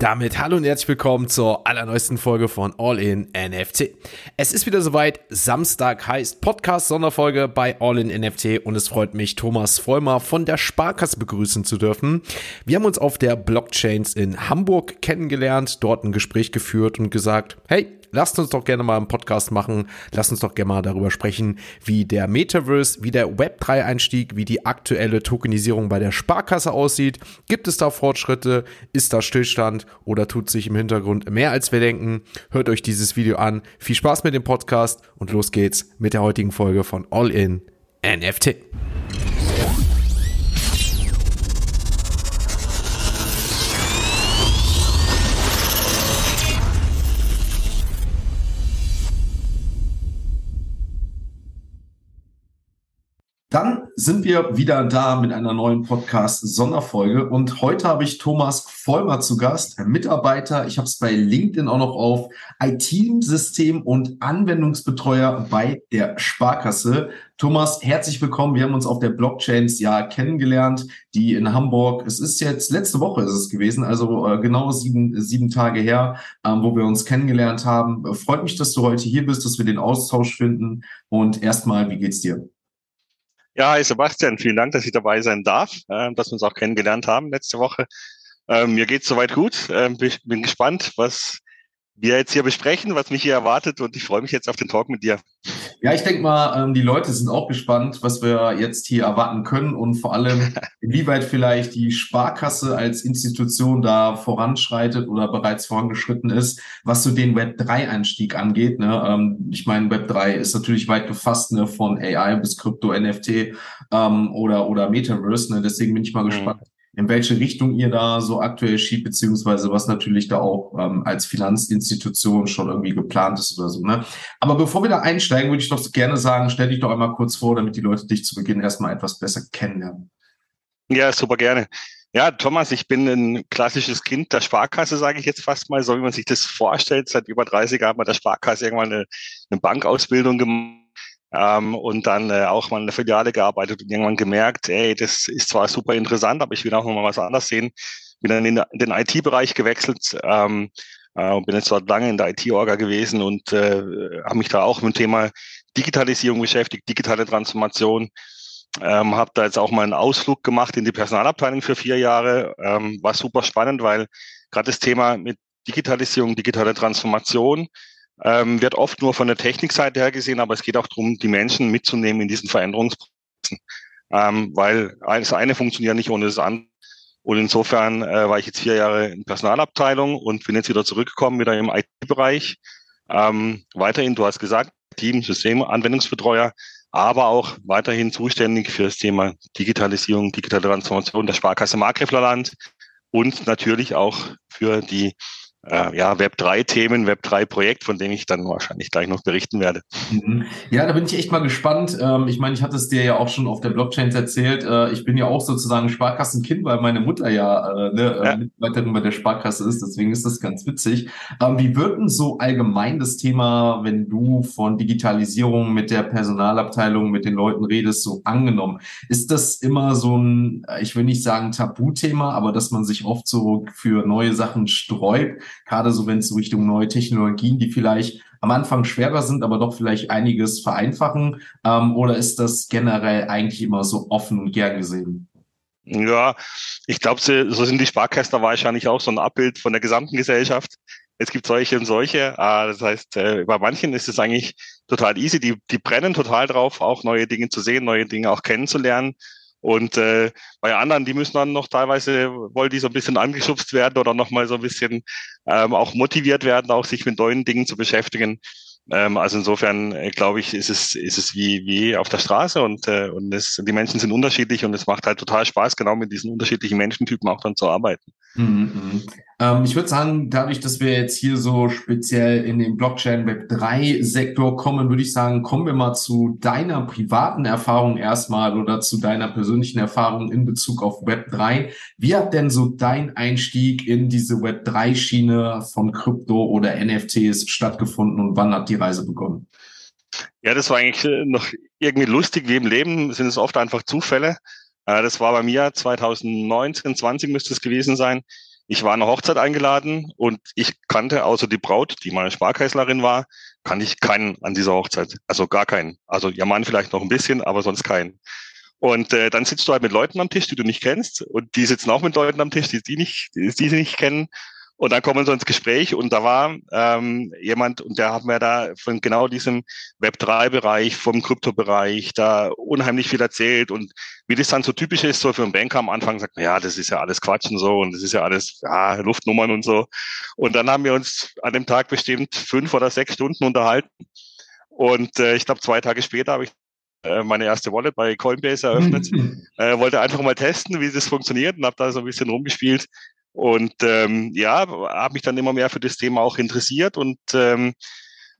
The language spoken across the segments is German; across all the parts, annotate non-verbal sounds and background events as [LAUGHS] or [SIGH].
damit hallo und herzlich willkommen zur allerneuesten Folge von All in NFT. Es ist wieder soweit, Samstag heißt Podcast Sonderfolge bei All in NFT und es freut mich, Thomas Vollmer von der Sparkasse begrüßen zu dürfen. Wir haben uns auf der Blockchains in Hamburg kennengelernt, dort ein Gespräch geführt und gesagt, hey, lasst uns doch gerne mal einen Podcast machen. Lasst uns doch gerne mal darüber sprechen, wie der Metaverse, wie der Web3-Einstieg, wie die aktuelle Tokenisierung bei der Sparkasse aussieht. Gibt es da Fortschritte? Ist da Stillstand oder tut sich im Hintergrund mehr als wir denken? Hört euch dieses Video an. Viel Spaß mit dem Podcast und los geht's mit der heutigen Folge von All in NFT. Sind wir wieder da mit einer neuen Podcast-Sonderfolge und heute habe ich Thomas Vollmer zu Gast, Mitarbeiter, ich habe es bei LinkedIn auch noch auf IT-System und Anwendungsbetreuer bei der Sparkasse. Thomas, herzlich willkommen. Wir haben uns auf der Blockchains ja kennengelernt, die in Hamburg, es ist jetzt letzte Woche ist es gewesen, also äh, genau sieben, sieben Tage her, ähm, wo wir uns kennengelernt haben. Freut mich, dass du heute hier bist, dass wir den Austausch finden und erstmal, wie geht's dir? Ja, hi Sebastian, vielen Dank, dass ich dabei sein darf, äh, dass wir uns auch kennengelernt haben letzte Woche. Ähm, mir geht's soweit gut. Ähm, bin gespannt, was wir jetzt hier besprechen, was mich hier erwartet und ich freue mich jetzt auf den Talk mit dir. Ja, ich denke mal, ähm, die Leute sind auch gespannt, was wir jetzt hier erwarten können und vor allem, [LAUGHS] inwieweit vielleicht die Sparkasse als Institution da voranschreitet oder bereits vorangeschritten ist, was so den Web3-Einstieg angeht. Ne? Ähm, ich meine, Web3 ist natürlich weit gefasst, ne? von AI bis Krypto, NFT ähm, oder, oder Metaverse. Ne? Deswegen bin ich mal mhm. In welche Richtung ihr da so aktuell schiebt, beziehungsweise was natürlich da auch ähm, als Finanzinstitution schon irgendwie geplant ist oder so. Ne? Aber bevor wir da einsteigen, würde ich doch gerne sagen, stell dich doch einmal kurz vor, damit die Leute dich zu Beginn erstmal etwas besser kennenlernen. Ja, super gerne. Ja, Thomas, ich bin ein klassisches Kind der Sparkasse, sage ich jetzt fast mal, so wie man sich das vorstellt. Seit über 30 Jahren bei der Sparkasse irgendwann eine, eine Bankausbildung gemacht ähm, und dann äh, auch mal in der Filiale gearbeitet und irgendwann gemerkt, ey, das ist zwar super interessant, aber ich will auch noch mal was anderes sehen. Bin dann in, in den IT-Bereich gewechselt ähm, äh, und bin jetzt dort lange in der IT-Orga gewesen und äh, habe mich da auch mit dem Thema Digitalisierung beschäftigt, digitale Transformation. Ähm, habe da jetzt auch mal einen Ausflug gemacht in die Personalabteilung für vier Jahre. Ähm, war super spannend, weil gerade das Thema mit Digitalisierung, digitale Transformation ähm, wird oft nur von der Technikseite her gesehen, aber es geht auch darum, die Menschen mitzunehmen in diesen Veränderungsprozessen, ähm, weil das eine funktioniert nicht ohne das andere. Und insofern äh, war ich jetzt vier Jahre in Personalabteilung und bin jetzt wieder zurückgekommen, wieder im IT-Bereich. Ähm, weiterhin, du hast gesagt, Team, System, Anwendungsbetreuer, aber auch weiterhin zuständig für das Thema Digitalisierung, digitale Transformation der Sparkasse Markgräflerland und natürlich auch für die äh, ja, Web3-Themen, Web3-Projekt, von dem ich dann wahrscheinlich gleich noch berichten werde. Mhm. Ja, da bin ich echt mal gespannt. Ähm, ich meine, ich hatte es dir ja auch schon auf der Blockchain erzählt. Äh, ich bin ja auch sozusagen Sparkassenkind, weil meine Mutter ja, äh, ne, ja. Mitarbeiterin bei der Sparkasse ist. Deswegen ist das ganz witzig. Ähm, wie wird denn so allgemein das Thema, wenn du von Digitalisierung mit der Personalabteilung, mit den Leuten redest, so angenommen? Ist das immer so ein, ich will nicht sagen Tabuthema, aber dass man sich oft so für neue Sachen sträubt? Gerade so wenn es Richtung neue Technologien, die vielleicht am Anfang schwerer sind, aber doch vielleicht einiges vereinfachen? Ähm, oder ist das generell eigentlich immer so offen und gern gesehen? Ja, ich glaube, so sind die Sparkassen wahrscheinlich auch so ein Abbild von der gesamten Gesellschaft. Es gibt solche und solche. Ah, das heißt, äh, bei manchen ist es eigentlich total easy. Die, die brennen total drauf, auch neue Dinge zu sehen, neue Dinge auch kennenzulernen. Und äh, bei anderen, die müssen dann noch teilweise, wollen die so ein bisschen angeschubst werden oder nochmal so ein bisschen ähm, auch motiviert werden, auch sich mit neuen Dingen zu beschäftigen. Ähm, also insofern äh, glaube ich, ist es, ist es wie, wie auf der Straße und, äh, und es, die Menschen sind unterschiedlich und es macht halt total Spaß, genau mit diesen unterschiedlichen Menschentypen auch dann zu arbeiten. Mhm, mhm. Ähm, ich würde sagen, dadurch, dass wir jetzt hier so speziell in den Blockchain Web 3 Sektor kommen, würde ich sagen, kommen wir mal zu deiner privaten Erfahrung erstmal oder zu deiner persönlichen Erfahrung in Bezug auf Web 3. Wie hat denn so dein Einstieg in diese Web 3 Schiene von Krypto oder NFTs stattgefunden und wann hat die Reise begonnen? Ja, das war eigentlich äh, noch irgendwie lustig, wie im Leben sind es oft einfach Zufälle. Äh, das war bei mir 2019, 20 müsste es gewesen sein Ich war an einer Hochzeit eingeladen und ich kannte außer die Braut, die meine Sparkreislerin war, kannte ich keinen an dieser Hochzeit. Also gar keinen. Also ihr Mann vielleicht noch ein bisschen, aber sonst keinen. Und äh, dann sitzt du halt mit Leuten am Tisch, die du nicht kennst, und die sitzen auch mit Leuten am Tisch, die die nicht, die, die sie nicht kennen. Und dann kommen sie ins Gespräch und da war ähm, jemand, und der hat mir da von genau diesem Web3-Bereich, vom Krypto-Bereich, da unheimlich viel erzählt. Und wie das dann so typisch ist, so für einen Banker am Anfang sagt, ja, das ist ja alles Quatsch und so und das ist ja alles ja, Luftnummern und so. Und dann haben wir uns an dem Tag bestimmt fünf oder sechs Stunden unterhalten. Und äh, ich glaube, zwei Tage später habe ich äh, meine erste Wallet bei Coinbase eröffnet. [LAUGHS] äh, wollte einfach mal testen, wie das funktioniert und habe da so ein bisschen rumgespielt. Und ähm, ja, habe mich dann immer mehr für das Thema auch interessiert und ähm,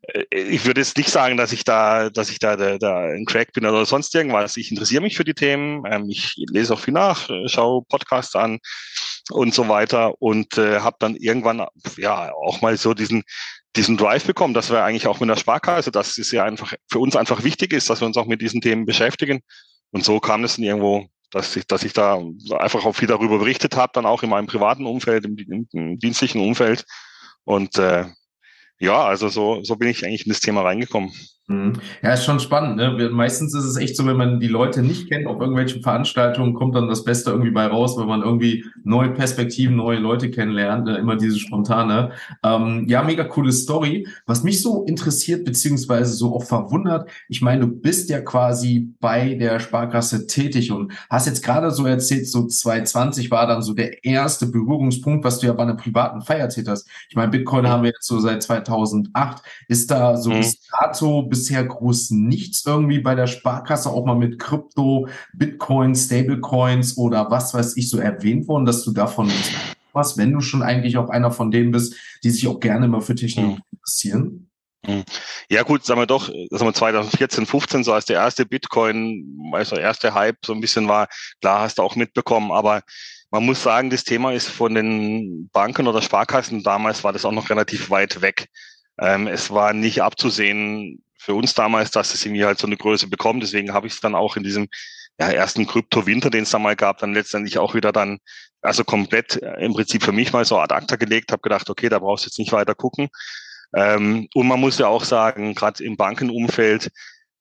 äh, ich würde jetzt nicht sagen, dass ich da, dass ich da, da, da ein Crack bin oder sonst irgendwas. Ich interessiere mich für die Themen. Ähm, ich lese auch viel nach, äh, schaue Podcasts an und so weiter und äh, habe dann irgendwann ja auch mal so diesen diesen Drive bekommen, dass wir eigentlich auch mit der Sparkasse, dass es ja einfach für uns einfach wichtig ist, dass wir uns auch mit diesen Themen beschäftigen. Und so kam es dann irgendwo dass ich, dass ich da einfach auch viel darüber berichtet habe, dann auch in meinem privaten Umfeld, im, im, im dienstlichen Umfeld. Und äh, ja, also so, so bin ich eigentlich in das Thema reingekommen. Mhm. Ja, ist schon spannend. Ne? Meistens ist es echt so, wenn man die Leute nicht kennt auf irgendwelchen Veranstaltungen, kommt dann das Beste irgendwie bei raus, wenn man irgendwie neue Perspektiven, neue Leute kennenlernt. Ne? Immer diese spontane. Ähm, ja, mega coole Story. Was mich so interessiert, beziehungsweise so auch verwundert, ich meine, du bist ja quasi bei der Sparkasse tätig und hast jetzt gerade so erzählt, so 2020 war dann so der erste Berührungspunkt, was du ja bei einer privaten Feier hast. Ich meine, Bitcoin haben wir jetzt so seit 2008. Ist da so mhm. bis dato, bis bisher groß nichts irgendwie bei der Sparkasse, auch mal mit Krypto, Bitcoin, Stablecoins oder was weiß ich so erwähnt worden, dass du davon was, wenn du schon eigentlich auch einer von denen bist, die sich auch gerne mal für Technologie hm. interessieren? Hm. Ja gut, sagen wir doch, sagen wir 2014, 15, so als der erste Bitcoin, also der erste Hype so ein bisschen war, klar hast du auch mitbekommen, aber man muss sagen, das Thema ist von den Banken oder Sparkassen damals war das auch noch relativ weit weg. Ähm, es war nicht abzusehen, für uns damals, dass es irgendwie halt so eine Größe bekommt. Deswegen habe ich es dann auch in diesem ja, ersten Krypto-Winter, den es da mal gab, dann letztendlich auch wieder dann, also komplett äh, im Prinzip für mich mal so ad acta gelegt, habe gedacht, okay, da brauchst du jetzt nicht weiter gucken. Ähm, und man muss ja auch sagen, gerade im Bankenumfeld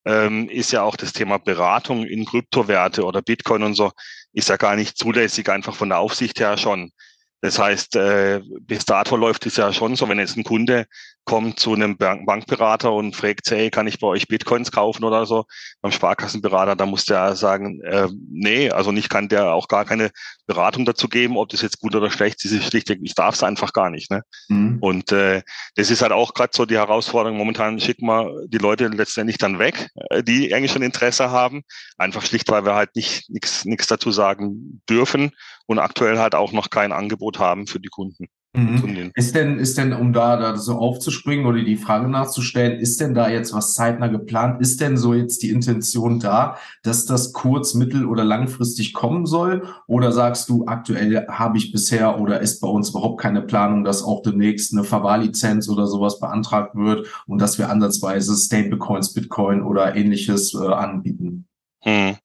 ähm, ist ja auch das Thema Beratung in Kryptowerte oder Bitcoin und so, ist ja gar nicht zulässig, einfach von der Aufsicht her schon. Das heißt, äh, bis dato läuft es ja schon so, wenn jetzt ein Kunde kommt zu einem Bankberater und fragt, hey, kann ich bei euch Bitcoins kaufen oder so, beim Sparkassenberater, da muss der sagen, äh, nee, also nicht kann der auch gar keine Beratung dazu geben, ob das jetzt gut oder schlecht ist, schlichtweg, ich darf es einfach gar nicht. Ne? Mhm. Und äh, das ist halt auch gerade so die Herausforderung, momentan schicken wir die Leute letztendlich dann weg, äh, die eigentlich schon Interesse haben, einfach schlicht, weil wir halt nicht nichts dazu sagen dürfen und aktuell halt auch noch kein Angebot haben für die Kunden. Mhm. Ist denn, ist denn, um da, da so aufzuspringen oder die Frage nachzustellen, ist denn da jetzt was zeitnah geplant? Ist denn so jetzt die Intention da, dass das kurz-, mittel- oder langfristig kommen soll? Oder sagst du, aktuell habe ich bisher oder ist bei uns überhaupt keine Planung, dass auch demnächst eine Verwahrlizenz oder sowas beantragt wird und dass wir ansatzweise Stablecoins, Bitcoin oder ähnliches äh, anbieten? Hm.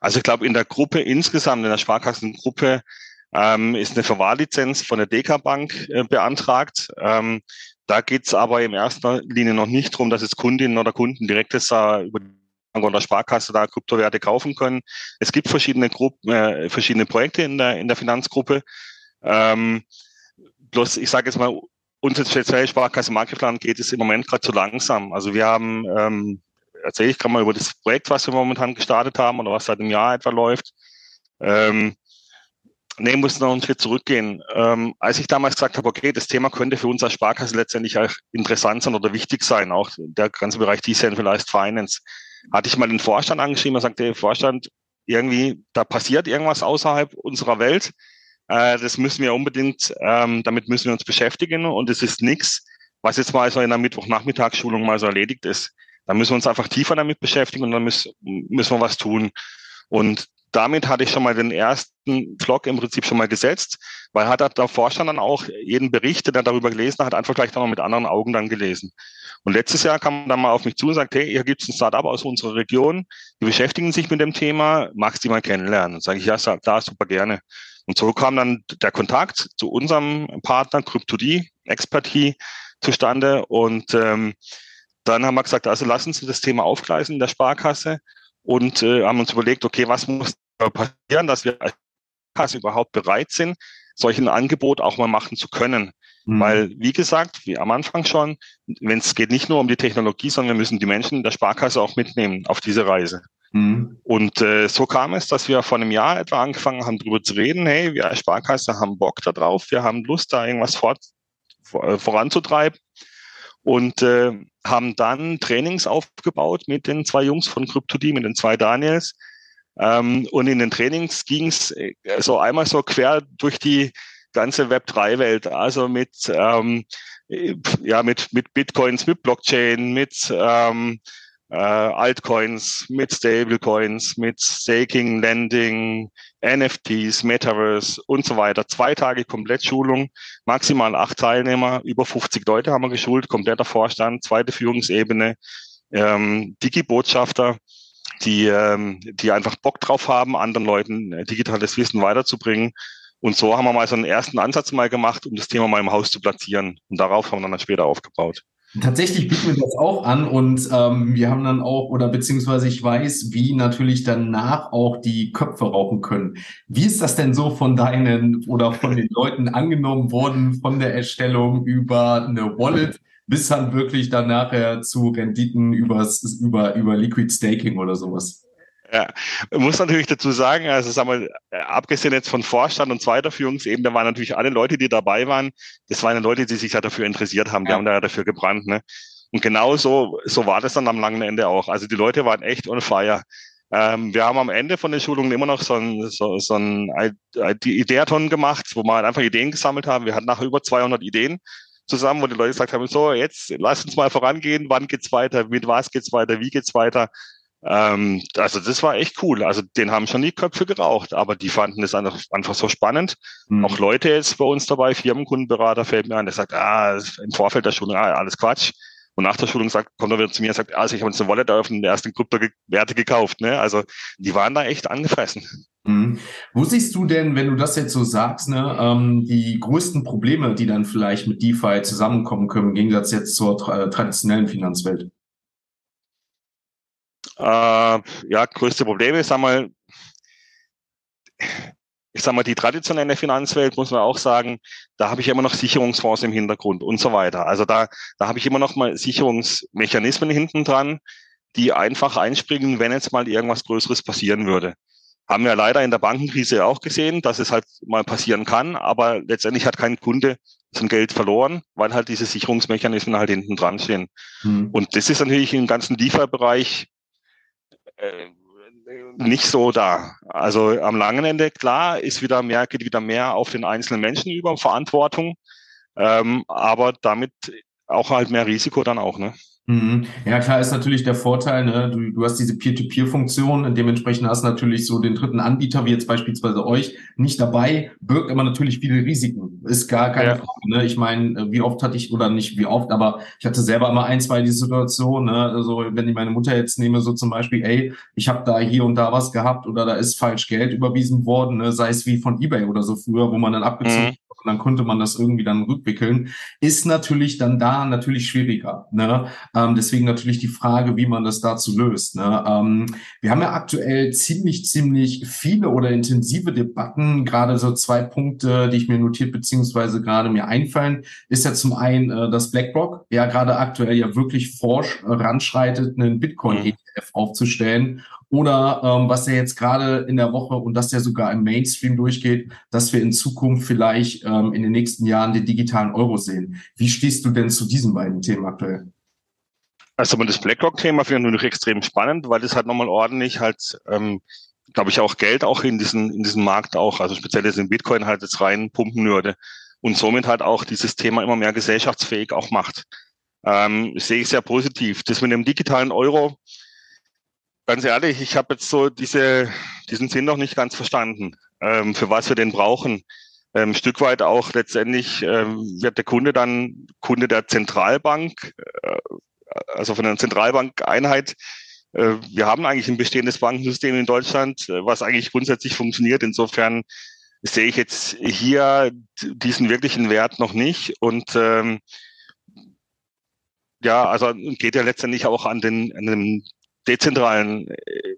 Also ich glaube, in der Gruppe insgesamt, in der Sparkassengruppe, ähm, ist eine Verwahrlizenz von der DK Bank äh, beantragt. Ähm, da geht es aber in erster Linie noch nicht darum, dass jetzt Kundinnen oder Kunden direkt das äh, über die Bank oder Sparkasse da Kryptowerte kaufen können. Es gibt verschiedene Gruppen, äh, verschiedene Projekte in der, in der Finanzgruppe. Ähm, bloß, ich sage jetzt mal, uns jetzt speziell Sparkasse Marketplan geht es im Moment gerade zu langsam. Also wir haben, ähm, erzähle ich gerade mal über das Projekt, was wir momentan gestartet haben oder was seit einem Jahr etwa läuft. Ähm, Nee, muss noch einen Schritt zurückgehen. Ähm, als ich damals gesagt habe, okay, das Thema könnte für uns als Sparkasse letztendlich auch interessant sein oder wichtig sein, auch der ganze Bereich Decentralized Finance, hatte ich mal den Vorstand angeschrieben und sagte, Vorstand, irgendwie, da passiert irgendwas außerhalb unserer Welt. Äh, das müssen wir unbedingt, ähm, damit müssen wir uns beschäftigen und es ist nichts, was jetzt mal so in der Mittwochnachmittagsschulung mal so erledigt ist. Da müssen wir uns einfach tiefer damit beschäftigen und dann müssen, müssen wir was tun. Und damit hatte ich schon mal den ersten Vlog im Prinzip schon mal gesetzt, weil hat er davor schon dann auch jeden Bericht, den er darüber gelesen hat, einfach gleich dann noch mit anderen Augen dann gelesen. Und letztes Jahr kam dann mal auf mich zu und sagt, hey, hier gibt es ein Startup aus unserer Region, die beschäftigen sich mit dem Thema, magst du die mal kennenlernen? Und sage ich, ja, klar, super gerne. Und so kam dann der Kontakt zu unserem Partner CryptoD, Expertise, zustande. Und ähm, dann haben wir gesagt, also lassen Sie das Thema aufgleisen in der Sparkasse und äh, haben uns überlegt, okay, was muss passieren, dass wir als Sparkasse überhaupt bereit sind, solch ein Angebot auch mal machen zu können. Mhm. Weil, wie gesagt, wie am Anfang schon, wenn es geht nicht nur um die Technologie, sondern wir müssen die Menschen in der Sparkasse auch mitnehmen auf diese Reise. Mhm. Und äh, so kam es, dass wir vor einem Jahr etwa angefangen haben, darüber zu reden, hey, wir als Sparkasse haben Bock da drauf, wir haben Lust, da irgendwas fort, äh, voranzutreiben und äh, haben dann Trainings aufgebaut mit den zwei Jungs von CryptoD, mit den zwei Daniels. Ähm, und in den Trainings ging es äh, so einmal so quer durch die ganze Web3-Welt, also mit, ähm, ja, mit, mit Bitcoins, mit Blockchain, mit ähm, äh, Altcoins, mit Stablecoins, mit Staking, Lending, NFTs, Metaverse und so weiter. Zwei Tage Komplettschulung, maximal acht Teilnehmer, über 50 Leute haben wir geschult, kompletter Vorstand, zweite Führungsebene, ähm, Digi-Botschafter, die, ähm, die einfach Bock drauf haben, anderen Leuten äh, digitales Wissen weiterzubringen. Und so haben wir mal so einen ersten Ansatz mal gemacht, um das Thema mal im Haus zu platzieren. Und darauf haben wir dann später aufgebaut. Tatsächlich bieten wir das auch an und ähm, wir haben dann auch, oder beziehungsweise ich weiß, wie natürlich danach auch die Köpfe rauchen können. Wie ist das denn so von deinen oder von den Leuten angenommen worden, von der Erstellung über eine Wallet bis dann wirklich dann nachher zu Renditen übers, über, über Liquid Staking oder sowas? Ja, man muss natürlich dazu sagen, also sagen wir, abgesehen jetzt von Vorstand und zweiter Führungsebene, waren natürlich alle Leute, die dabei waren, das waren Leute, die sich ja dafür interessiert haben, die ja. haben da ja dafür gebrannt. Ne? Und genau so, so war das dann am langen Ende auch. Also die Leute waren echt on fire. Ähm, wir haben am Ende von den Schulungen immer noch so ein, so, so ein Ideaton gemacht, wo wir halt einfach Ideen gesammelt haben. Wir hatten nachher über 200 Ideen zusammen, wo die Leute gesagt haben, so, jetzt lass uns mal vorangehen, wann geht's weiter, mit was geht's weiter, wie geht's weiter. Ähm, also das war echt cool. Also den haben schon die Köpfe geraucht, aber die fanden das einfach, einfach so spannend. Mhm. Auch Leute jetzt bei uns dabei, Firmenkundenberater fällt mir an, der sagt, ah, im Vorfeld der Schulung, ah, alles Quatsch. Und nach der Schulung sagt, kommt er wieder zu mir und sagt, also ich habe uns eine Wallet auf den ersten Kryptowerte gekauft. Ne? Also die waren da echt angefressen. Mhm. Wo siehst du denn, wenn du das jetzt so sagst, ne, ähm, die größten Probleme, die dann vielleicht mit DeFi zusammenkommen können, im Gegensatz jetzt zur tra traditionellen Finanzwelt? Äh, ja, größte Probleme, sag mal, ich sag mal, die traditionelle Finanzwelt, muss man auch sagen, da habe ich immer noch Sicherungsfonds im Hintergrund und so weiter. Also da, da habe ich immer noch mal Sicherungsmechanismen hinten dran, die einfach einspringen, wenn jetzt mal irgendwas Größeres passieren würde. Haben wir leider in der Bankenkrise auch gesehen, dass es halt mal passieren kann, aber letztendlich hat kein Kunde sein Geld verloren, weil halt diese Sicherungsmechanismen halt hinten dran stehen. Hm. Und das ist natürlich im ganzen Lieferbereich äh, nicht so da. Also am langen Ende, klar, ist wieder mehr, geht wieder mehr auf den einzelnen Menschen über Verantwortung, ähm, aber damit auch halt mehr Risiko dann auch, ne? Mhm. Ja, klar ist natürlich der Vorteil, ne? du, du hast diese Peer-to-Peer-Funktion, dementsprechend hast du natürlich so den dritten Anbieter, wie jetzt beispielsweise euch, nicht dabei, birgt aber natürlich viele Risiken. Ist gar keine ja. Frage. Ne? Ich meine, äh, wie oft hatte ich, oder nicht wie oft, aber ich hatte selber immer ein, zwei diese Situation, ne? also wenn ich meine Mutter jetzt nehme, so zum Beispiel, ey, ich habe da hier und da was gehabt oder da ist falsch Geld überwiesen worden, ne? sei es wie von Ebay oder so früher, wo man dann abgezogen mhm und dann konnte man das irgendwie dann rückwickeln, ist natürlich dann da natürlich schwieriger. Ne? Ähm, deswegen natürlich die Frage, wie man das dazu löst. Ne? Ähm, wir haben ja aktuell ziemlich, ziemlich viele oder intensive Debatten. Gerade so zwei Punkte, die ich mir notiert beziehungsweise gerade mir einfallen, ist ja zum einen, äh, dass BlackRock ja gerade aktuell ja wirklich forsch äh, ranschreitet, einen Bitcoin-ETF aufzustellen oder ähm, was ja jetzt gerade in der Woche und das ja sogar im Mainstream durchgeht, dass wir in Zukunft vielleicht ähm, in den nächsten Jahren den digitalen Euro sehen. Wie stehst du denn zu diesen beiden Themen aktuell? Also das BlackRock-Thema finde ich natürlich extrem spannend, weil das halt nochmal ordentlich halt, ähm, glaube ich, auch Geld auch in diesen, in diesen Markt auch, also speziell jetzt in Bitcoin halt jetzt reinpumpen würde und somit halt auch dieses Thema immer mehr gesellschaftsfähig auch macht. Ähm, sehe ich sehr positiv. Das mit dem digitalen Euro, ganz ehrlich, ich habe jetzt so diese, diesen Sinn noch nicht ganz verstanden, ähm, für was wir den brauchen. Ähm, Stück weit auch letztendlich ähm, wird der Kunde dann Kunde der Zentralbank, äh, also von einer Zentralbankeinheit. Äh, wir haben eigentlich ein bestehendes Bankensystem in Deutschland, äh, was eigentlich grundsätzlich funktioniert. Insofern sehe ich jetzt hier diesen wirklichen Wert noch nicht. Und ähm, ja, also geht ja letztendlich auch an den, an den dezentralen äh,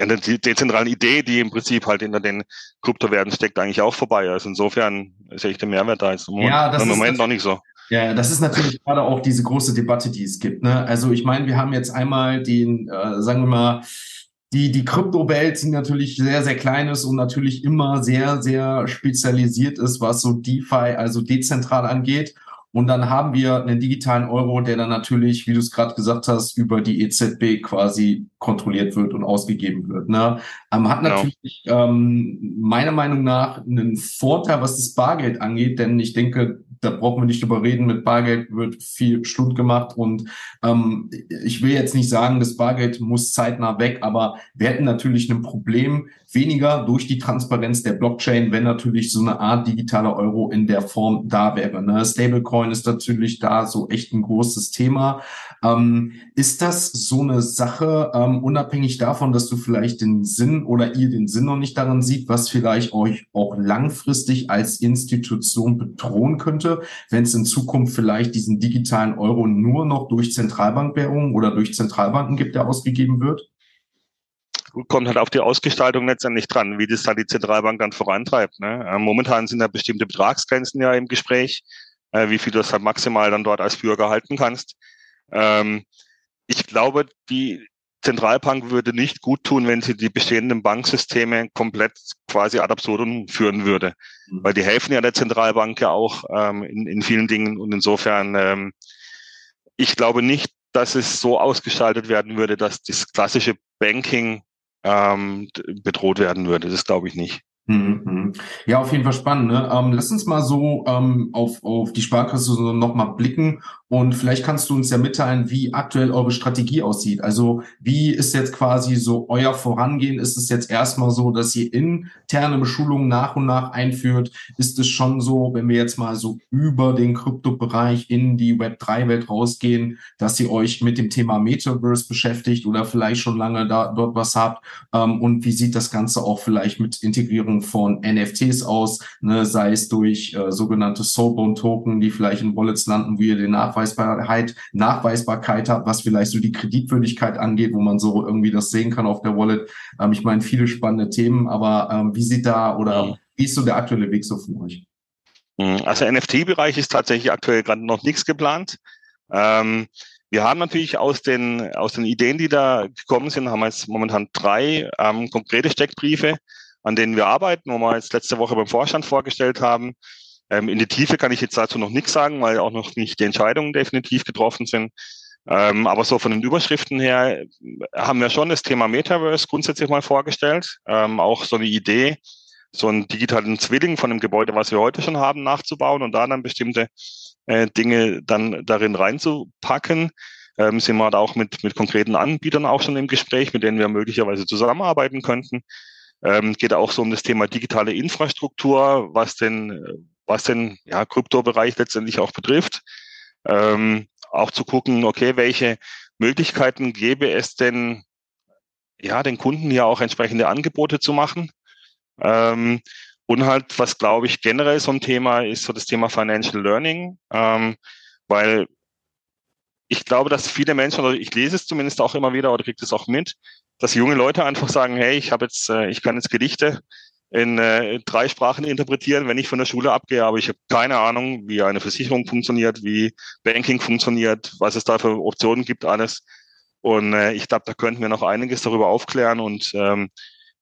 an der dezentralen Idee, die im Prinzip halt hinter den Kryptowerten steckt, eigentlich auch vorbei. Also insofern sehe ich den Mehrwert da jetzt im Moment, ja, im Moment noch nicht so. Ja, das ist natürlich gerade auch diese große Debatte, die es gibt. Ne? Also ich meine, wir haben jetzt einmal den, äh, sagen wir mal, die, die Kryptowelt, die natürlich sehr, sehr klein ist und natürlich immer sehr, sehr spezialisiert ist, was so DeFi, also dezentral angeht. Und dann haben wir einen digitalen Euro, der dann natürlich, wie du es gerade gesagt hast, über die EZB quasi kontrolliert wird und ausgegeben wird. Ne? Ähm, hat genau. natürlich ähm, meiner Meinung nach einen Vorteil, was das Bargeld angeht, denn ich denke, da brauchen wir nicht drüber reden. Mit Bargeld wird viel Stund gemacht und ähm, ich will jetzt nicht sagen, das Bargeld muss zeitnah weg, aber wir hätten natürlich ein Problem weniger durch die Transparenz der Blockchain, wenn natürlich so eine Art digitaler Euro in der Form da wäre. Ne? Stablecoin ist natürlich da so echt ein großes Thema. Ähm, ist das so eine Sache, ähm, unabhängig davon, dass du vielleicht den Sinn oder ihr den Sinn noch nicht daran sieht, was vielleicht euch auch langfristig als Institution bedrohen könnte, wenn es in Zukunft vielleicht diesen digitalen Euro nur noch durch Zentralbankwährungen oder durch Zentralbanken gibt, der ausgegeben wird? kommt halt auf die Ausgestaltung letztendlich dran, wie das dann die Zentralbank dann vorantreibt. Ne? Äh, momentan sind da bestimmte Betragsgrenzen ja im Gespräch, äh, wie viel du das halt maximal dann dort als Bürger halten kannst. Ähm, ich glaube, die Zentralbank würde nicht gut tun, wenn sie die bestehenden Banksysteme komplett quasi ad absurdum führen würde, mhm. weil die helfen ja der Zentralbank ja auch ähm, in, in vielen Dingen und insofern, ähm, ich glaube nicht, dass es so ausgestaltet werden würde, dass das klassische Banking ähm, bedroht werden würde. Das glaube ich nicht. Mhm, mhm. Ja, auf jeden Fall spannend. Ne? Ähm, lass uns mal so ähm, auf, auf die Sparkasse so nochmal blicken und vielleicht kannst du uns ja mitteilen, wie aktuell eure Strategie aussieht. Also wie ist jetzt quasi so euer Vorangehen? Ist es jetzt erstmal so, dass ihr interne Beschulungen nach und nach einführt? Ist es schon so, wenn wir jetzt mal so über den Kryptobereich in die Web3-Welt rausgehen, dass ihr euch mit dem Thema Metaverse beschäftigt oder vielleicht schon lange da dort was habt? Ähm, und wie sieht das Ganze auch vielleicht mit Integrierung von NFTs aus, ne? sei es durch äh, sogenannte Soulbone-Token, die vielleicht in Wallets landen, wo ihr den Nachweis Nachweisbarkeit, Nachweisbarkeit hat, was vielleicht so die Kreditwürdigkeit angeht, wo man so irgendwie das sehen kann auf der Wallet. Ähm, ich meine, viele spannende Themen, aber ähm, wie sieht da oder wie ist so der aktuelle Weg so von euch? Hm, also NFT-Bereich ist tatsächlich aktuell gerade noch nichts geplant. Ähm, wir haben natürlich aus den, aus den Ideen, die da gekommen sind, haben wir jetzt momentan drei ähm, konkrete Steckbriefe, an denen wir arbeiten, wo wir jetzt letzte Woche beim Vorstand vorgestellt haben. Ähm, in die Tiefe kann ich jetzt dazu noch nichts sagen, weil auch noch nicht die Entscheidungen definitiv getroffen sind. Ähm, aber so von den Überschriften her haben wir schon das Thema Metaverse grundsätzlich mal vorgestellt. Ähm, auch so eine Idee, so einen digitalen Zwilling von dem Gebäude, was wir heute schon haben, nachzubauen und da dann bestimmte äh, Dinge dann darin reinzupacken. Ähm, sind wir da auch mit, mit konkreten Anbietern auch schon im Gespräch, mit denen wir möglicherweise zusammenarbeiten könnten. Ähm, geht auch so um das Thema digitale Infrastruktur, was denn was den ja, Kryptobereich letztendlich auch betrifft. Ähm, auch zu gucken, okay, welche Möglichkeiten gäbe es denn, ja, den Kunden hier auch entsprechende Angebote zu machen. Ähm, und halt, was glaube ich generell so ein Thema ist, so das Thema Financial Learning, ähm, weil ich glaube, dass viele Menschen, oder ich lese es zumindest auch immer wieder oder kriege es auch mit, dass junge Leute einfach sagen, hey, ich habe jetzt, äh, ich kann jetzt Gedichte in äh, drei Sprachen interpretieren, wenn ich von der Schule abgehe, aber ich habe keine Ahnung, wie eine Versicherung funktioniert, wie Banking funktioniert, was es da für Optionen gibt, alles. Und äh, ich glaube, da könnten wir noch einiges darüber aufklären und ähm,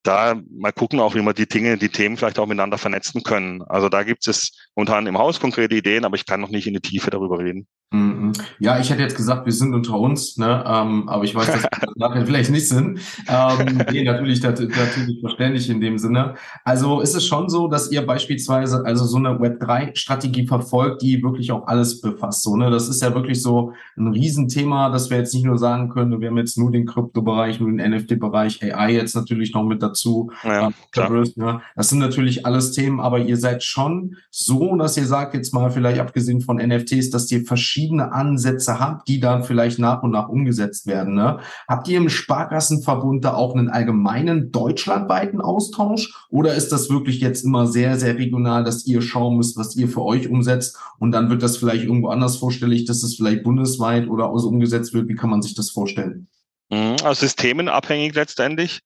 da mal gucken auch, wie wir die Dinge, die Themen vielleicht auch miteinander vernetzen können. Also da gibt es momentan im Haus konkrete Ideen, aber ich kann noch nicht in die Tiefe darüber reden. Mhm. Ja, ich hätte jetzt gesagt, wir sind unter uns, ne? Ähm, aber ich weiß, dass wir [LAUGHS] nachher vielleicht nicht sind. Ähm, nee, natürlich, natürlich verständlich in dem Sinne. Also ist es schon so, dass ihr beispielsweise also so eine Web3-Strategie verfolgt, die wirklich auch alles befasst. So, ne? Das ist ja wirklich so ein Riesenthema, dass wir jetzt nicht nur sagen können, wir haben jetzt nur den Krypto-Bereich, nur den NFT-Bereich, AI jetzt natürlich noch mit dazu. Ja, ähm, ne? Das sind natürlich alles Themen, aber ihr seid schon so, dass ihr sagt, jetzt mal vielleicht abgesehen von NFTs, dass ihr verschiedene Ansätze habt, die dann vielleicht nach und nach umgesetzt werden. Ne? Habt ihr im Sparkassenverbund da auch einen allgemeinen deutschlandweiten Austausch oder ist das wirklich jetzt immer sehr, sehr regional, dass ihr schauen müsst, was ihr für euch umsetzt und dann wird das vielleicht irgendwo anders vorstellig, dass es vielleicht bundesweit oder also umgesetzt wird? Wie kann man sich das vorstellen? Mhm, also systemenabhängig letztendlich.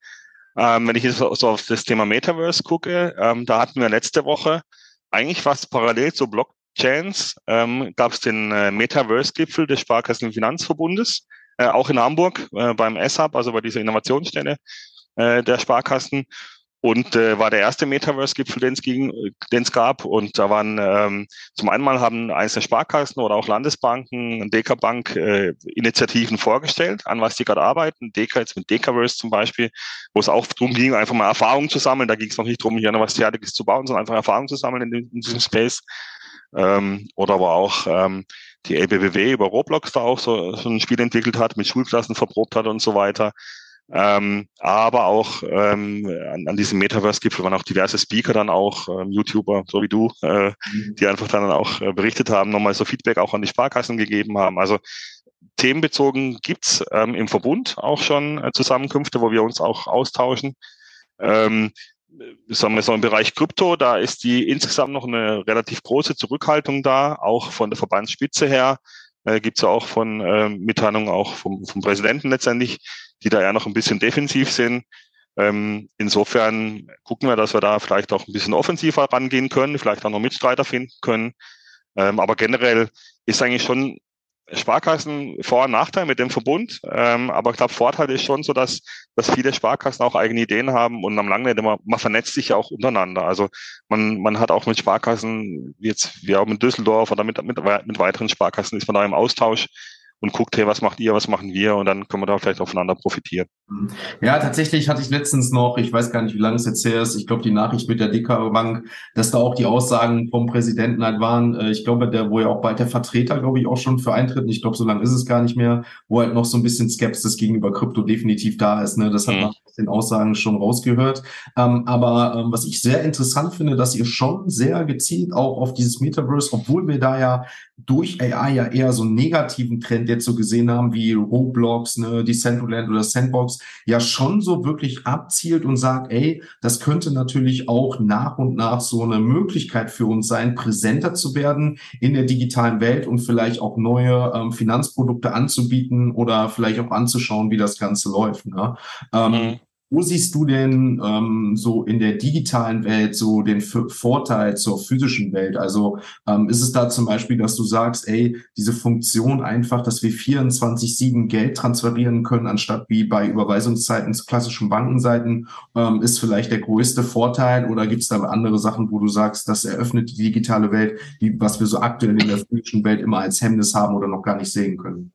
Ähm, wenn ich jetzt so auf das Thema Metaverse gucke, ähm, da hatten wir letzte Woche eigentlich fast parallel zu Blockchains, ähm, gab es den äh, Metaverse-Gipfel des Sparkassenfinanzverbundes, äh, auch in Hamburg äh, beim S-Hub, also bei dieser Innovationsstelle äh, der Sparkassen und äh, war der erste Metaverse-Gipfel, den es ging, den es gab. Und da waren ähm, zum einen mal haben einzelne Sparkassen oder auch Landesbanken, Deka Bank äh, Initiativen vorgestellt, an was die gerade arbeiten. Deka jetzt mit Dekaverse zum Beispiel, wo es auch darum ging, einfach mal Erfahrungen zu sammeln. Da ging es noch nicht darum, hier noch was Fertiges zu bauen, sondern einfach Erfahrungen zu sammeln in, in diesem Space. Ähm, oder aber auch ähm, die LBBW über Roblox da auch so, so ein Spiel entwickelt hat, mit Schulklassen verprobt hat und so weiter. Ähm, aber auch ähm, an, an diesem Metaverse-Gipfel waren auch diverse Speaker dann auch, ähm, YouTuber, so wie du, äh, mhm. die einfach dann auch äh, berichtet haben, nochmal so Feedback auch an die Sparkassen gegeben haben. Also themenbezogen gibt's ähm, im Verbund auch schon äh, Zusammenkünfte, wo wir uns auch austauschen. Ähm, sagen wir so im Bereich Krypto, da ist die insgesamt noch eine relativ große Zurückhaltung da, auch von der Verbandsspitze her. Äh, Gibt es ja auch von äh, Mitteilungen auch vom, vom Präsidenten letztendlich, die da eher noch ein bisschen defensiv sind. Ähm, insofern gucken wir, dass wir da vielleicht auch ein bisschen offensiver rangehen können, vielleicht auch noch Mitstreiter finden können. Ähm, aber generell ist eigentlich schon Sparkassen Vor- und Nachteil mit dem Verbund. Ähm, aber ich glaube, Vorteil ist schon so, dass, dass viele Sparkassen auch eigene Ideen haben und am langen Ende, man, man vernetzt sich ja auch untereinander. Also man, man hat auch mit Sparkassen, jetzt wie auch mit Düsseldorf oder mit, mit, mit weiteren Sparkassen ist man da im Austausch und guckt, hey, was macht ihr, was machen wir und dann können wir da vielleicht aufeinander profitieren. Ja, tatsächlich hatte ich letztens noch, ich weiß gar nicht, wie lange es jetzt her ist, ich glaube die Nachricht mit der DK Bank, dass da auch die Aussagen vom Präsidenten halt waren, äh, ich glaube, der, wo ja auch bald der Vertreter, glaube ich, auch schon für eintritt, ich glaube, so lange ist es gar nicht mehr, wo halt noch so ein bisschen Skepsis gegenüber Krypto definitiv da ist. Ne? Das hat mhm. man aus den Aussagen schon rausgehört. Ähm, aber ähm, was ich sehr interessant finde, dass ihr schon sehr gezielt auch auf dieses Metaverse, obwohl wir da ja durch AI ja eher so einen negativen Trend jetzt so gesehen haben, wie Roblox, ne, Decentraland oder Sandbox, ja schon so wirklich abzielt und sagt, ey, das könnte natürlich auch nach und nach so eine Möglichkeit für uns sein, präsenter zu werden in der digitalen Welt und vielleicht auch neue ähm, Finanzprodukte anzubieten oder vielleicht auch anzuschauen, wie das Ganze läuft. Ne? Ähm, mhm. Wo siehst du denn ähm, so in der digitalen Welt so den F Vorteil zur physischen Welt? Also ähm, ist es da zum Beispiel, dass du sagst, ey, diese Funktion einfach, dass wir 24-7 Geld transferieren können, anstatt wie bei Überweisungszeiten zu klassischen Bankenseiten, ähm, ist vielleicht der größte Vorteil? Oder gibt es da andere Sachen, wo du sagst, das eröffnet die digitale Welt, die, was wir so aktuell in der physischen Welt immer als Hemmnis haben oder noch gar nicht sehen können?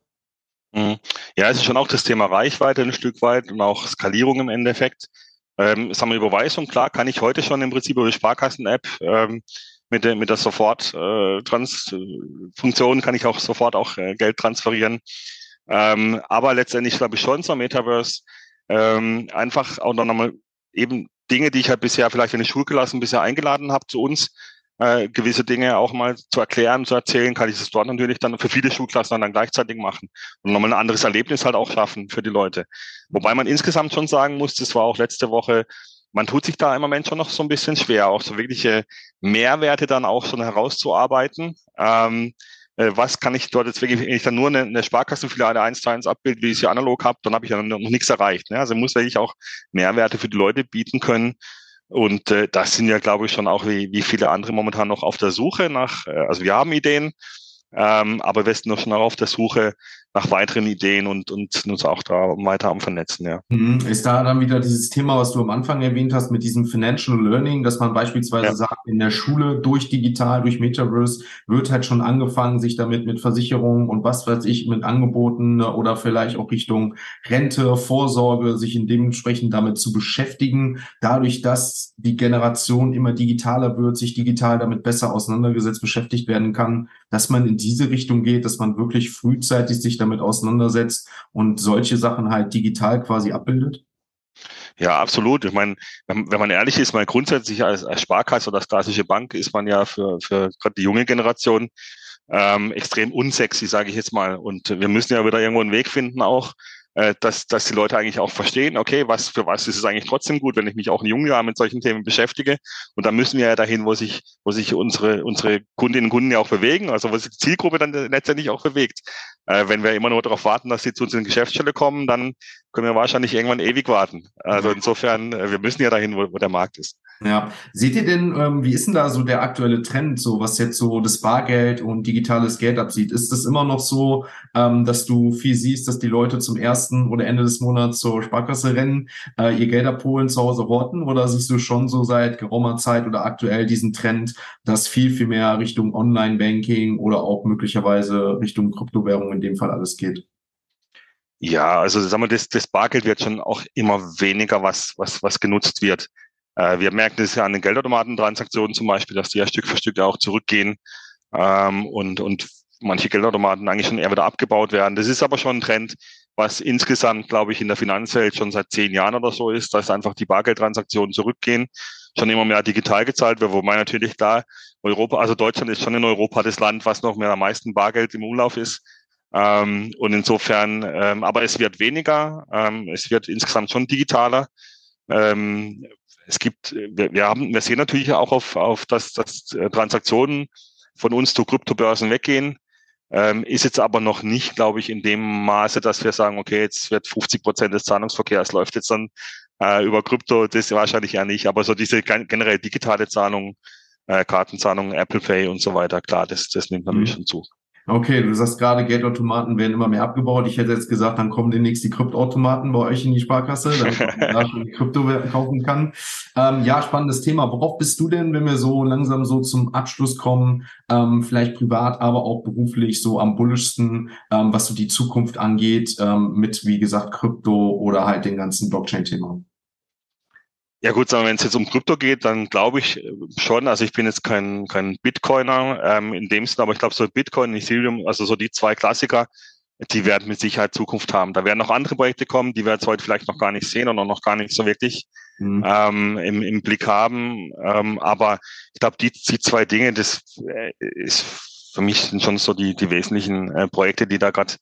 Mhm. Ja, es ist schon auch das Thema Reichweite ein Stück weit und auch Skalierung im Endeffekt. Ähm, sagen wir Überweisung, klar, kann ich heute schon im Prinzip über die Sparkassen-App ähm, mit der, mit der Sofort-Trans-Funktion äh, kann ich auch sofort auch äh, Geld transferieren. Ähm, aber letztendlich glaube ich schon so Metaverse ähm, einfach auch noch nochmal eben Dinge, die ich halt bisher vielleicht in die Schule gelassen, bisher eingeladen habe zu uns, äh, gewisse Dinge auch mal zu erklären, zu erzählen, kann ich das dort natürlich dann für viele Schulklassen dann gleichzeitig machen und nochmal ein anderes Erlebnis halt auch schaffen für die Leute. Wobei man insgesamt schon sagen muss, das war auch letzte Woche, man tut sich da im Moment schon noch so ein bisschen schwer, auch so wirkliche Mehrwerte dann auch schon herauszuarbeiten. Ähm, äh, was kann ich dort jetzt wirklich, wenn ich dann nur eine, eine Sparkassenfiliale eins zu eins abbild, wie ich sie analog habe, dann habe ich ja noch nichts erreicht. Ne? Also muss wirklich auch Mehrwerte für die Leute bieten können, und äh, das sind ja, glaube ich, schon auch wie, wie viele andere momentan noch auf der Suche nach, äh, also wir haben Ideen, ähm, aber wir sind noch schon auf der Suche nach weiteren Ideen und, und uns auch da weiter am Vernetzen, ja. Mhm. Ist da dann wieder dieses Thema, was du am Anfang erwähnt hast, mit diesem Financial Learning, dass man beispielsweise ja. sagt, in der Schule durch digital, durch Metaverse wird halt schon angefangen, sich damit mit Versicherungen und was weiß ich, mit Angeboten oder vielleicht auch Richtung Rente, Vorsorge, sich in dementsprechend damit zu beschäftigen, dadurch, dass die Generation immer digitaler wird, sich digital damit besser auseinandergesetzt, beschäftigt werden kann, dass man in diese Richtung geht, dass man wirklich frühzeitig sich damit auseinandersetzt und solche Sachen halt digital quasi abbildet? Ja, absolut. Ich meine, wenn, man ehrlich ist, mal grundsätzlich als, als Sparkasse oder als klassische Bank ist man ja für, für gerade die junge Generation ähm, extrem unsexy, sage ich jetzt mal. Und wir müssen ja wieder irgendwo einen Weg finden, auch äh, dass, dass die Leute eigentlich auch verstehen, okay, was für was ist es eigentlich trotzdem gut, wenn ich mich auch in jungen Jahren mit solchen Themen beschäftige. Und da müssen wir ja dahin, wo sich, wo sich unsere, unsere Kundinnen und Kunden ja auch bewegen, also wo sich die Zielgruppe dann letztendlich auch bewegt. Äh, wenn wir immer nur darauf warten, dass sie zu uns in die Geschäftsstelle kommen, dann können wir wahrscheinlich irgendwann ewig warten. Also insofern, äh, wir müssen ja dahin, wo, wo der Markt ist. Ja, seht ihr denn, ähm, wie ist denn da so der aktuelle Trend, so was jetzt so das Bargeld und digitales Geld absieht? Ist es immer noch so, ähm, dass du viel siehst, dass die Leute zum ersten oder Ende des Monats zur Sparkasse rennen, äh, ihr Geld abholen, zu Hause horten? Oder siehst du schon so seit geraumer Zeit oder aktuell diesen Trend, dass viel, viel mehr Richtung Online-Banking oder auch möglicherweise Richtung Kryptowährung in dem Fall alles geht? Ja, also sagen wir, das, das Bargeld wird schon auch immer weniger, was, was, was genutzt wird. Äh, wir merken das ja an den Geldautomatentransaktionen zum Beispiel, dass die ja Stück für Stück auch zurückgehen ähm, und, und manche Geldautomaten eigentlich schon eher wieder abgebaut werden. Das ist aber schon ein Trend, was insgesamt, glaube ich, in der Finanzwelt schon seit zehn Jahren oder so ist, dass einfach die Bargeldtransaktionen zurückgehen, schon immer mehr digital gezahlt wird, wobei natürlich da Europa, also Deutschland ist schon in Europa das Land, was noch mehr am meisten Bargeld im Umlauf ist. Ähm, und insofern, ähm, aber es wird weniger, ähm, es wird insgesamt schon digitaler. Ähm, es gibt, wir, wir haben, wir sehen natürlich auch auf, auf dass, dass äh, Transaktionen von uns zu Kryptobörsen weggehen. Ähm, ist jetzt aber noch nicht, glaube ich, in dem Maße, dass wir sagen, okay, jetzt wird 50 Prozent des Zahlungsverkehrs läuft jetzt dann äh, über Krypto, das wahrscheinlich eher nicht. Aber so diese generell digitale Zahlung, äh, Kartenzahlung, Apple Pay und so weiter, klar, das, das nimmt natürlich mhm. schon zu. Okay, du sagst gerade, Geldautomaten werden immer mehr abgebaut. Ich hätte jetzt gesagt, dann kommen demnächst die Kryptoautomaten bei euch in die Sparkasse, damit man da [LAUGHS] schon Krypto kaufen kann. Ähm, ja, spannendes Thema. Worauf bist du denn, wenn wir so langsam so zum Abschluss kommen, ähm, vielleicht privat, aber auch beruflich so am bullischsten, ähm, was so die Zukunft angeht, ähm, mit, wie gesagt, Krypto oder halt den ganzen Blockchain-Thema? Ja gut, wenn es jetzt um Krypto geht, dann glaube ich äh, schon, also ich bin jetzt kein, kein Bitcoiner ähm, in dem Sinne, aber ich glaube so Bitcoin, Ethereum, also so die zwei Klassiker, die werden mit Sicherheit Zukunft haben. Da werden noch andere Projekte kommen, die wir jetzt heute vielleicht noch gar nicht sehen oder noch gar nicht so wirklich mhm. ähm, im, im Blick haben. Ähm, aber ich glaube, die, die zwei Dinge, das äh, ist für mich sind schon so die, die wesentlichen äh, Projekte, die da gerade,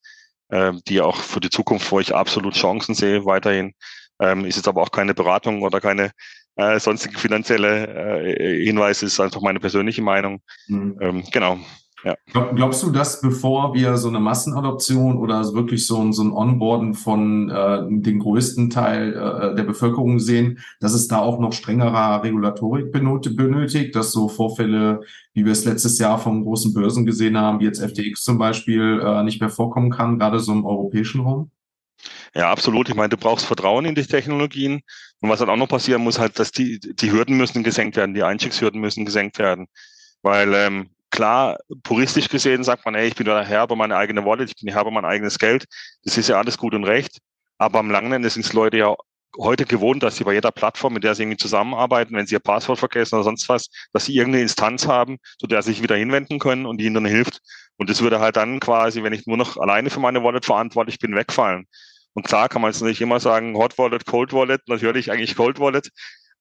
äh, die auch für die Zukunft, wo ich absolut Chancen sehe, weiterhin ähm, ist jetzt aber auch keine Beratung oder keine äh, sonstige finanzielle äh, Hinweis, ist einfach meine persönliche Meinung. Mhm. Ähm, genau. Ja. Glaubst du, dass bevor wir so eine Massenadoption oder wirklich so ein, so ein Onboarden von äh, dem größten Teil äh, der Bevölkerung sehen, dass es da auch noch strengerer Regulatorik benötigt, dass so Vorfälle, wie wir es letztes Jahr von großen Börsen gesehen haben, wie jetzt FTX zum Beispiel, äh, nicht mehr vorkommen kann, gerade so im europäischen Raum? Ja, absolut. Ich meine, du brauchst Vertrauen in die Technologien. Und was dann auch noch passieren muss, halt, dass die, die Hürden müssen gesenkt werden, die Einstiegshürden müssen gesenkt werden. Weil ähm, klar, puristisch gesehen sagt man, ey, ich bin der Herr über meine eigene Wallet, ich bin der Herr über mein eigenes Geld. Das ist ja alles gut und recht. Aber am langen Ende sind es Leute ja heute gewohnt, dass sie bei jeder Plattform, mit der sie irgendwie zusammenarbeiten, wenn sie ihr Passwort vergessen oder sonst was, dass sie irgendeine Instanz haben, zu der sie sich wieder hinwenden können und die ihnen dann hilft. Und das würde halt dann quasi, wenn ich nur noch alleine für meine Wallet verantwortlich bin, wegfallen. Und klar kann man jetzt nicht immer sagen, Hot Wallet, Cold Wallet, natürlich eigentlich Cold Wallet.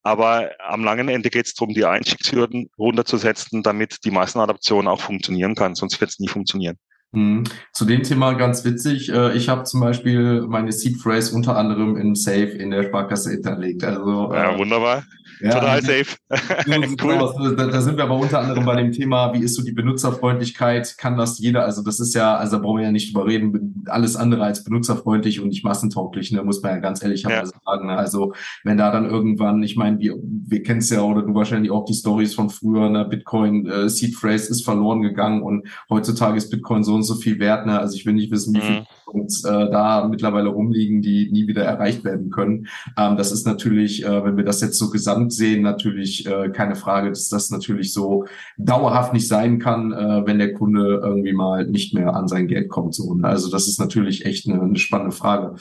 Aber am langen Ende geht es darum, die Einstiegshürden runterzusetzen, damit die Massenadaption auch funktionieren kann. Sonst wird es nie funktionieren. Hm. Zu dem Thema ganz witzig. Äh, ich habe zum Beispiel meine Seed Phrase unter anderem im Safe in der Sparkasse hinterlegt. Also, ja, äh, wunderbar. Ja, Total safe. [LAUGHS] cool. Da, da, sind wir aber unter anderem bei dem Thema, wie ist so die Benutzerfreundlichkeit? Kann das jeder? Also das ist ja, also da brauchen wir ja nicht drüber reden, alles andere als benutzerfreundlich und nicht massentauglich, ne, muss man ja ganz ehrlich ja. sagen. Ne? Also wenn da dann irgendwann, ich meine, wir, wir kennen es ja oder du wahrscheinlich auch die Stories von früher, ne, Bitcoin äh, Seed Phrase ist verloren gegangen und heutzutage ist Bitcoin so und so viel wert. Ne? Also ich will nicht wissen, wie viel mhm. uns äh, da mittlerweile rumliegen, die nie wieder erreicht werden können. Ähm, das ist natürlich, äh, wenn wir das jetzt so gesamt sehen, natürlich äh, keine Frage, dass das natürlich so dauerhaft nicht sein kann, äh, wenn der Kunde irgendwie mal nicht mehr an sein Geld kommt. So. Ne? Also das ist natürlich echt eine, eine spannende Frage.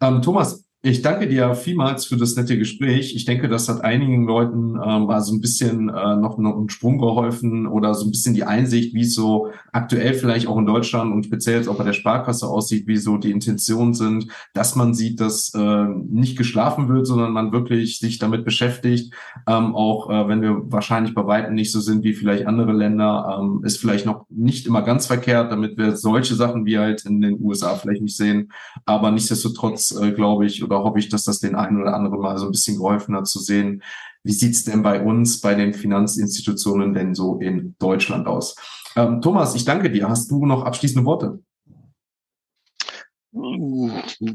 Ähm, Thomas, Ich danke dir vielmals für das nette Gespräch. Ich denke, das hat einigen Leuten äh, mal so ein bisschen äh, noch, noch einen Sprung geholfen oder so ein bisschen die Einsicht, wie es so aktuell vielleicht auch in Deutschland und speziell jetzt auch bei der Sparkasse aussieht, wie so die Intentionen sind, dass man sieht, dass äh, nicht geschlafen wird, sondern man wirklich sich damit beschäftigt. Ähm, auch äh, wenn wir wahrscheinlich bei weitem nicht so sind wie vielleicht andere Länder, ähm, ist vielleicht noch nicht immer ganz verkehrt, damit wir solche Sachen wie halt in den USA vielleicht nicht sehen. Aber nichtsdestotrotz äh, glaube ich, oder hoffe ich, dass das den einen oder anderen mal so ein bisschen geholfen hat zu sehen, wie sieht's denn bei uns, bei den Finanzinstitutionen denn so in Deutschland aus? Ähm, Thomas, ich danke dir. Hast du noch abschließende Worte?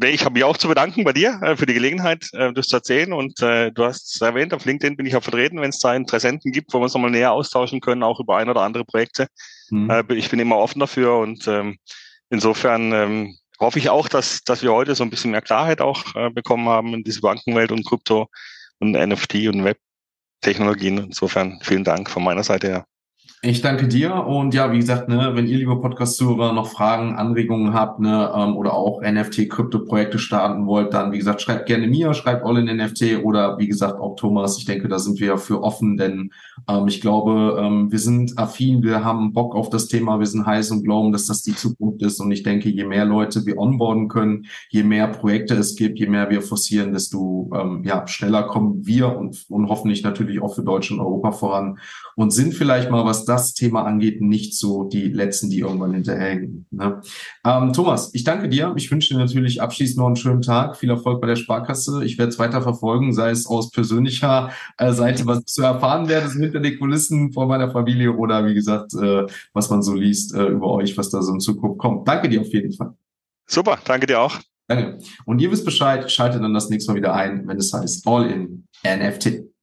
Ich habe mich auch zu bedanken bei dir äh, für die Gelegenheit, äh, das zu erzählen. Und äh, du hast es erwähnt, auf LinkedIn bin ich auch vertreten, wenn es da Interessenten gibt, wo wir uns nochmal näher austauschen können, auch über ein oder andere Projekte. Mhm. Ich bin immer offen dafür und ähm, insofern ähm, hoffe ich auch, dass, dass wir heute so ein bisschen mehr Klarheit auch äh, bekommen haben in diese Bankenwelt und Krypto und NFT und Web-Technologien. Insofern vielen Dank von meiner Seite her. Ich danke dir und ja, wie gesagt, ne, wenn ihr liebe Podcast-Zuhörer noch Fragen, Anregungen habt, ne, ähm, oder auch NFT-Krypto-Projekte starten wollt, dann wie gesagt, schreibt gerne mir, schreibt all in NFT oder wie gesagt auch Thomas. Ich denke, da sind wir für offen, denn ähm, ich glaube, ähm, wir sind affin, wir haben Bock auf das Thema, wir sind heiß und glauben, dass das die Zukunft ist. Und ich denke, je mehr Leute wir onboarden können, je mehr Projekte es gibt, je mehr wir forcieren, desto ähm, ja schneller kommen wir und, und hoffentlich natürlich auch für Deutschland und Europa voran und sind vielleicht mal was das Thema angeht, nicht so die letzten, die irgendwann hinterherhängen. Ne? Ähm, Thomas, ich danke dir. Ich wünsche dir natürlich abschließend noch einen schönen Tag. Viel Erfolg bei der Sparkasse. Ich werde es weiter verfolgen, sei es aus persönlicher äh, Seite, was du erfahren werdest hinter den Kulissen von meiner Familie oder wie gesagt, äh, was man so liest äh, über euch, was da so in Zukunft kommt. Danke dir auf jeden Fall. Super, danke dir auch. Danke. Und ihr wisst Bescheid, schaltet dann das nächste Mal wieder ein, wenn es heißt All in NFT.